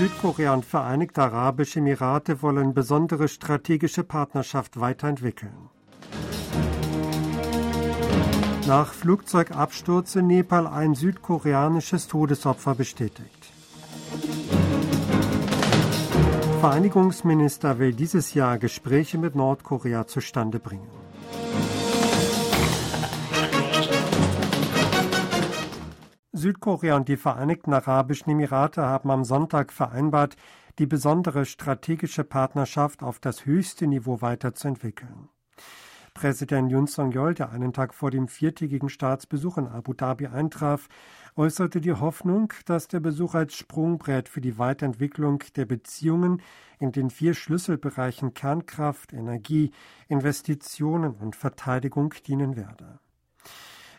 Südkorea und Vereinigte Arabische Emirate wollen besondere strategische Partnerschaft weiterentwickeln. Nach Flugzeugabsturz in Nepal ein südkoreanisches Todesopfer bestätigt. Vereinigungsminister will dieses Jahr Gespräche mit Nordkorea zustande bringen. Südkorea und die Vereinigten Arabischen Emirate haben am Sonntag vereinbart, die besondere strategische Partnerschaft auf das höchste Niveau weiterzuentwickeln. Präsident Yun Song-yeol, der einen Tag vor dem viertägigen Staatsbesuch in Abu Dhabi eintraf, äußerte die Hoffnung, dass der Besuch als Sprungbrett für die Weiterentwicklung der Beziehungen in den vier Schlüsselbereichen Kernkraft, Energie, Investitionen und Verteidigung dienen werde.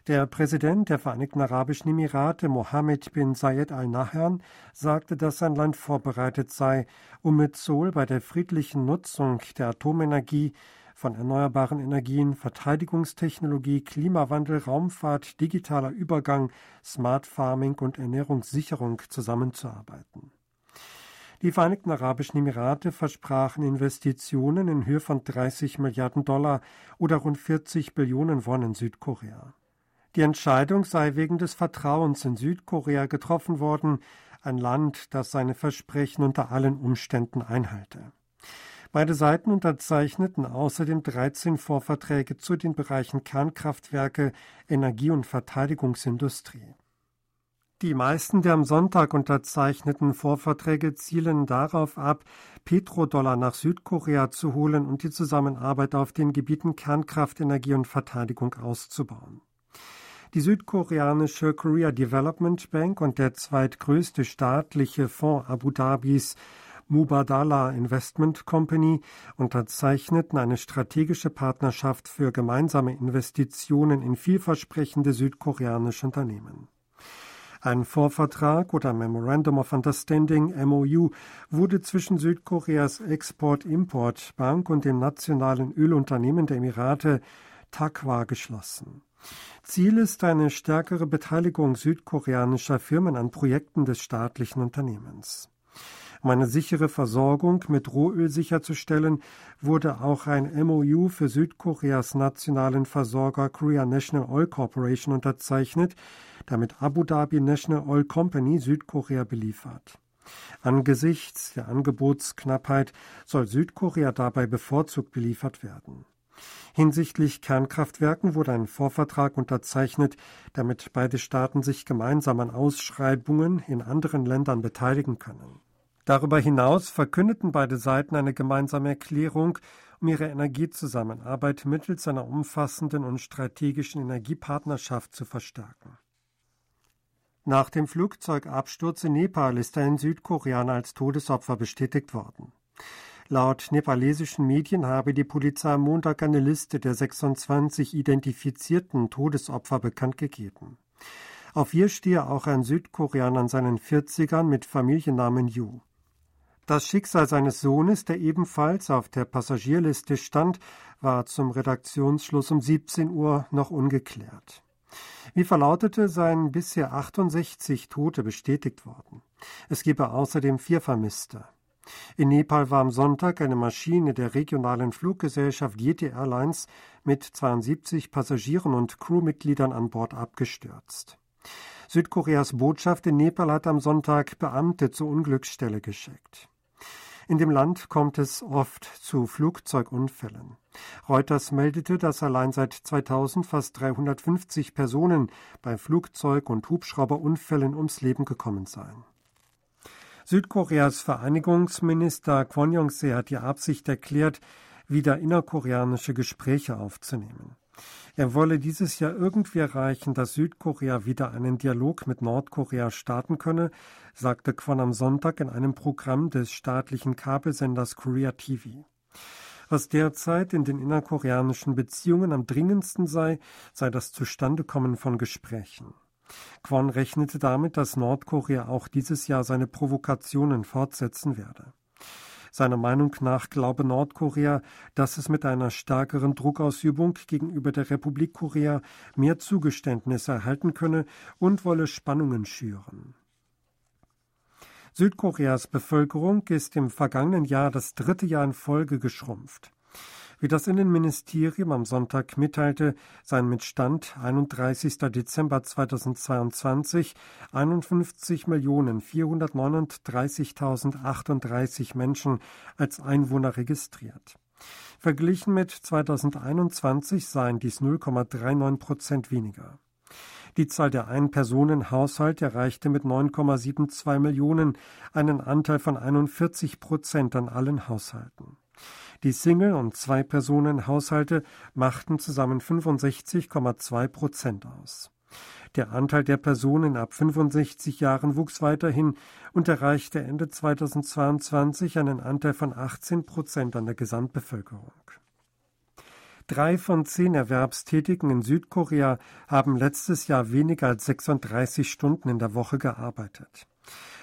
Der Präsident der Vereinigten Arabischen Emirate, Mohammed bin Zayed Al Nahyan, sagte, dass sein Land vorbereitet sei, um mit Seoul bei der friedlichen Nutzung der Atomenergie von erneuerbaren Energien, Verteidigungstechnologie, Klimawandel, Raumfahrt, digitaler Übergang, Smart Farming und Ernährungssicherung zusammenzuarbeiten. Die Vereinigten Arabischen Emirate versprachen Investitionen in Höhe von 30 Milliarden Dollar oder rund 40 Billionen Won in Südkorea. Die Entscheidung sei wegen des Vertrauens in Südkorea getroffen worden, ein Land, das seine Versprechen unter allen Umständen einhalte. Beide Seiten unterzeichneten außerdem 13 Vorverträge zu den Bereichen Kernkraftwerke, Energie- und Verteidigungsindustrie. Die meisten der am Sonntag unterzeichneten Vorverträge zielen darauf ab, Petrodollar nach Südkorea zu holen und die Zusammenarbeit auf den Gebieten Kernkraft, Energie und Verteidigung auszubauen. Die südkoreanische Korea Development Bank und der zweitgrößte staatliche Fonds Abu Dhabis Mubadala Investment Company unterzeichneten eine strategische Partnerschaft für gemeinsame Investitionen in vielversprechende südkoreanische Unternehmen. Ein Vorvertrag oder Memorandum of Understanding MOU wurde zwischen Südkoreas Export-Import Bank und dem nationalen Ölunternehmen der Emirate TAQWA geschlossen. Ziel ist eine stärkere Beteiligung südkoreanischer Firmen an Projekten des staatlichen Unternehmens. Um eine sichere Versorgung mit Rohöl sicherzustellen, wurde auch ein MOU für Südkoreas nationalen Versorger Korea National Oil Corporation unterzeichnet, damit Abu Dhabi National Oil Company Südkorea beliefert. Angesichts der Angebotsknappheit soll Südkorea dabei bevorzugt beliefert werden. Hinsichtlich Kernkraftwerken wurde ein Vorvertrag unterzeichnet, damit beide Staaten sich gemeinsam an Ausschreibungen in anderen Ländern beteiligen können. Darüber hinaus verkündeten beide Seiten eine gemeinsame Erklärung, um ihre Energiezusammenarbeit mittels einer umfassenden und strategischen Energiepartnerschaft zu verstärken. Nach dem Flugzeugabsturz in Nepal ist ein Südkoreaner als Todesopfer bestätigt worden. Laut nepalesischen Medien habe die Polizei am Montag eine Liste der 26 identifizierten Todesopfer bekannt gegeben. Auf ihr stehe auch ein Südkoreaner in seinen 40ern mit Familiennamen Yu. Das Schicksal seines Sohnes, der ebenfalls auf der Passagierliste stand, war zum Redaktionsschluss um 17 Uhr noch ungeklärt. Wie verlautete, seien bisher 68 Tote bestätigt worden. Es gebe außerdem vier Vermisste. In Nepal war am Sonntag eine Maschine der regionalen Fluggesellschaft Yeti Airlines mit 72 Passagieren und Crewmitgliedern an Bord abgestürzt. Südkoreas Botschaft in Nepal hat am Sonntag Beamte zur Unglücksstelle geschickt. In dem Land kommt es oft zu Flugzeugunfällen. Reuters meldete, dass allein seit 2000 fast 350 Personen bei Flugzeug- und Hubschrauberunfällen ums Leben gekommen seien. Südkoreas Vereinigungsminister Kwon Yong-se hat die Absicht erklärt, wieder innerkoreanische Gespräche aufzunehmen. Er wolle dieses Jahr irgendwie erreichen, dass Südkorea wieder einen Dialog mit Nordkorea starten könne, sagte Kwon am Sonntag in einem Programm des staatlichen Kabelsenders Korea TV. Was derzeit in den innerkoreanischen Beziehungen am dringendsten sei, sei das Zustandekommen von Gesprächen. Kwon rechnete damit, dass Nordkorea auch dieses Jahr seine Provokationen fortsetzen werde. Seiner Meinung nach glaube Nordkorea, dass es mit einer stärkeren Druckausübung gegenüber der Republik Korea mehr Zugeständnisse erhalten könne und wolle Spannungen schüren. Südkoreas Bevölkerung ist im vergangenen Jahr das dritte Jahr in Folge geschrumpft. Wie das Innenministerium am Sonntag mitteilte, seien mit Stand 31. Dezember 2022 51.439.038 Menschen als Einwohner registriert. Verglichen mit 2021 seien dies 0,39 Prozent weniger. Die Zahl der Ein-Personen-Haushalte erreichte mit 9,72 Millionen einen Anteil von 41 Prozent an allen Haushalten. Die Single- und Zwei-Personen-Haushalte machten zusammen 65,2 Prozent aus. Der Anteil der Personen ab 65 Jahren wuchs weiterhin und erreichte Ende 2022 einen Anteil von 18 Prozent an der Gesamtbevölkerung. Drei von zehn Erwerbstätigen in Südkorea haben letztes Jahr weniger als 36 Stunden in der Woche gearbeitet.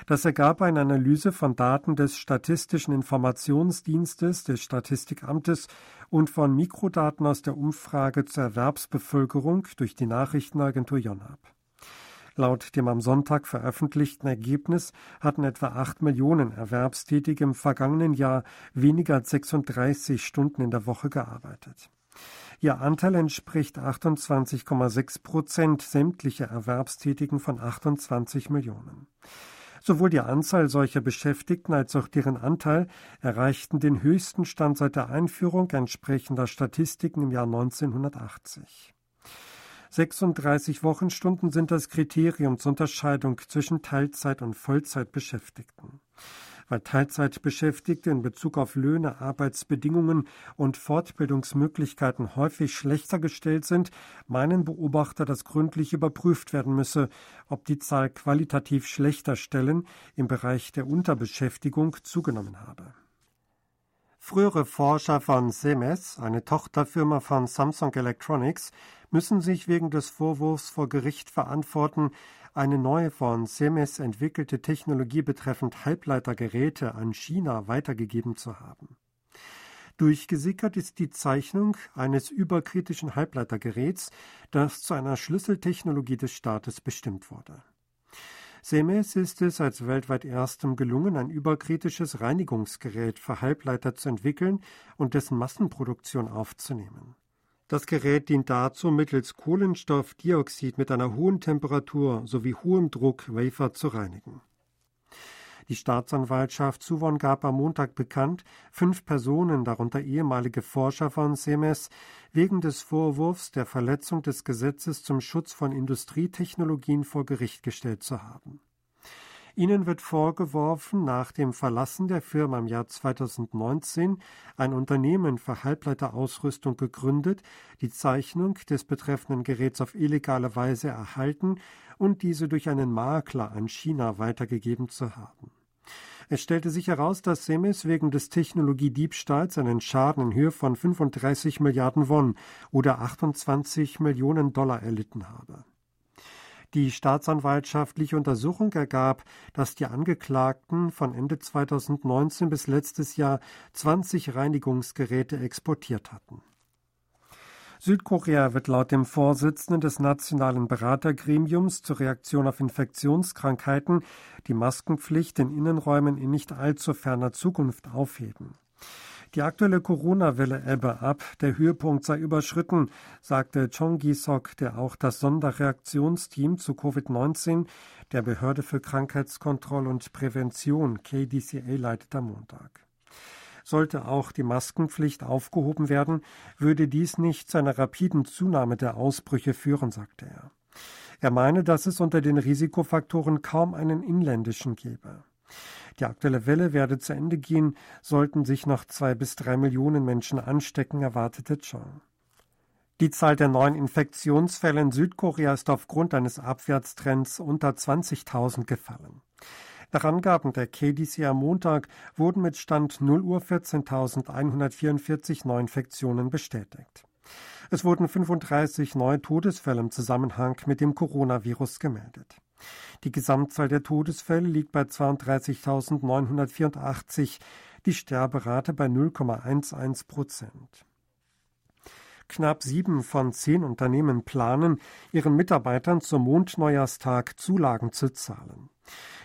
Das ergab eine Analyse von Daten des Statistischen Informationsdienstes des Statistikamtes und von Mikrodaten aus der Umfrage zur Erwerbsbevölkerung durch die Nachrichtenagentur Yonhap. Laut dem am Sonntag veröffentlichten Ergebnis hatten etwa acht Millionen Erwerbstätige im vergangenen Jahr weniger als 36 Stunden in der Woche gearbeitet. Ihr Anteil entspricht 28,6 Prozent sämtlicher Erwerbstätigen von 28 Millionen. Sowohl die Anzahl solcher Beschäftigten als auch deren Anteil erreichten den höchsten Stand seit der Einführung entsprechender Statistiken im Jahr 1980. 36 Wochenstunden sind das Kriterium zur Unterscheidung zwischen Teilzeit- und Vollzeitbeschäftigten weil Teilzeitbeschäftigte in Bezug auf Löhne, Arbeitsbedingungen und Fortbildungsmöglichkeiten häufig schlechter gestellt sind, meinen Beobachter, dass gründlich überprüft werden müsse, ob die Zahl qualitativ schlechter Stellen im Bereich der Unterbeschäftigung zugenommen habe. Frühere Forscher von Semes, eine Tochterfirma von Samsung Electronics, müssen sich wegen des Vorwurfs vor Gericht verantworten, eine neue von Semes entwickelte Technologie betreffend Halbleitergeräte an China weitergegeben zu haben. Durchgesickert ist die Zeichnung eines überkritischen Halbleitergeräts, das zu einer Schlüsseltechnologie des Staates bestimmt wurde. Semes ist es als weltweit erstem gelungen, ein überkritisches Reinigungsgerät für Halbleiter zu entwickeln und dessen Massenproduktion aufzunehmen. Das Gerät dient dazu, mittels Kohlenstoffdioxid mit einer hohen Temperatur sowie hohem Druck Wafer zu reinigen. Die Staatsanwaltschaft Suwon gab am Montag bekannt, fünf Personen, darunter ehemalige Forscher von Semes, wegen des Vorwurfs der Verletzung des Gesetzes zum Schutz von Industrietechnologien vor Gericht gestellt zu haben. Ihnen wird vorgeworfen, nach dem Verlassen der Firma im Jahr 2019 ein Unternehmen für Halbleiterausrüstung gegründet, die Zeichnung des betreffenden Geräts auf illegale Weise erhalten und diese durch einen Makler an China weitergegeben zu haben. Es stellte sich heraus, dass Semes wegen des Technologiediebstahls einen Schaden in Höhe von 35 Milliarden Won oder 28 Millionen Dollar erlitten habe. Die staatsanwaltschaftliche Untersuchung ergab, dass die Angeklagten von Ende 2019 bis letztes Jahr 20 Reinigungsgeräte exportiert hatten. Südkorea wird laut dem Vorsitzenden des Nationalen Beratergremiums zur Reaktion auf Infektionskrankheiten die Maskenpflicht in Innenräumen in nicht allzu ferner Zukunft aufheben. Die aktuelle Corona-Welle ebbe ab, der Höhepunkt sei überschritten, sagte Chong Gi-sok, der auch das Sonderreaktionsteam zu Covid-19 der Behörde für Krankheitskontrolle und Prävention KDCA leitet am Montag. Sollte auch die Maskenpflicht aufgehoben werden, würde dies nicht zu einer rapiden Zunahme der Ausbrüche führen, sagte er. Er meine, dass es unter den Risikofaktoren kaum einen inländischen gebe. Die aktuelle Welle werde zu Ende gehen, sollten sich noch zwei bis drei Millionen Menschen anstecken, erwartete Chong. Die Zahl der neuen Infektionsfälle in Südkorea ist aufgrund eines Abwärtstrends unter 20.000 gefallen. Nach Angaben der KDC am Montag wurden mit Stand 0 Uhr 14.144 Neuinfektionen bestätigt. Es wurden 35 neue Todesfälle im Zusammenhang mit dem Coronavirus gemeldet. Die Gesamtzahl der Todesfälle liegt bei 32.984, die Sterberate bei 0,11 Prozent. Knapp sieben von zehn Unternehmen planen, ihren Mitarbeitern zum Mondneujahrstag Zulagen zu zahlen.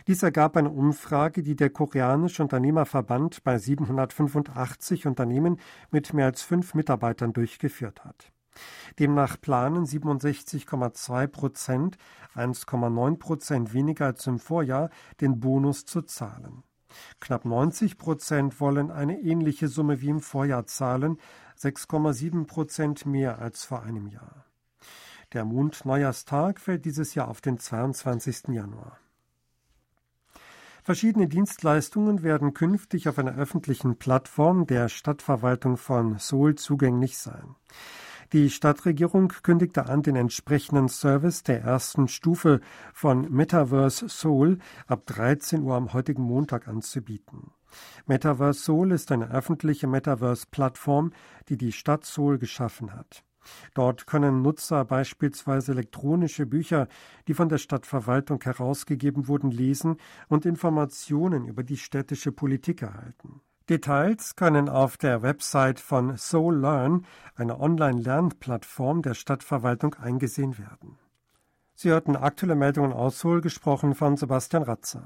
Dies ergab eine Umfrage, die der koreanische Unternehmerverband bei 785 Unternehmen mit mehr als fünf Mitarbeitern durchgeführt hat. Demnach planen 67,2 Prozent, 1,9 Prozent weniger als im Vorjahr, den Bonus zu zahlen. Knapp 90 Prozent wollen eine ähnliche Summe wie im Vorjahr zahlen, 6,7 Prozent mehr als vor einem Jahr. Der Mondneujahrstag fällt dieses Jahr auf den 22. Januar. Verschiedene Dienstleistungen werden künftig auf einer öffentlichen Plattform der Stadtverwaltung von Seoul zugänglich sein. Die Stadtregierung kündigte an, den entsprechenden Service der ersten Stufe von Metaverse Seoul ab 13 Uhr am heutigen Montag anzubieten. Metaverse Seoul ist eine öffentliche Metaverse-Plattform, die die Stadt Seoul geschaffen hat. Dort können Nutzer beispielsweise elektronische Bücher, die von der Stadtverwaltung herausgegeben wurden, lesen und Informationen über die städtische Politik erhalten. Details können auf der Website von Soul Learn, einer Online-Lernplattform der Stadtverwaltung, eingesehen werden. Sie hörten aktuelle Meldungen aus Seoul, gesprochen von Sebastian Ratzer.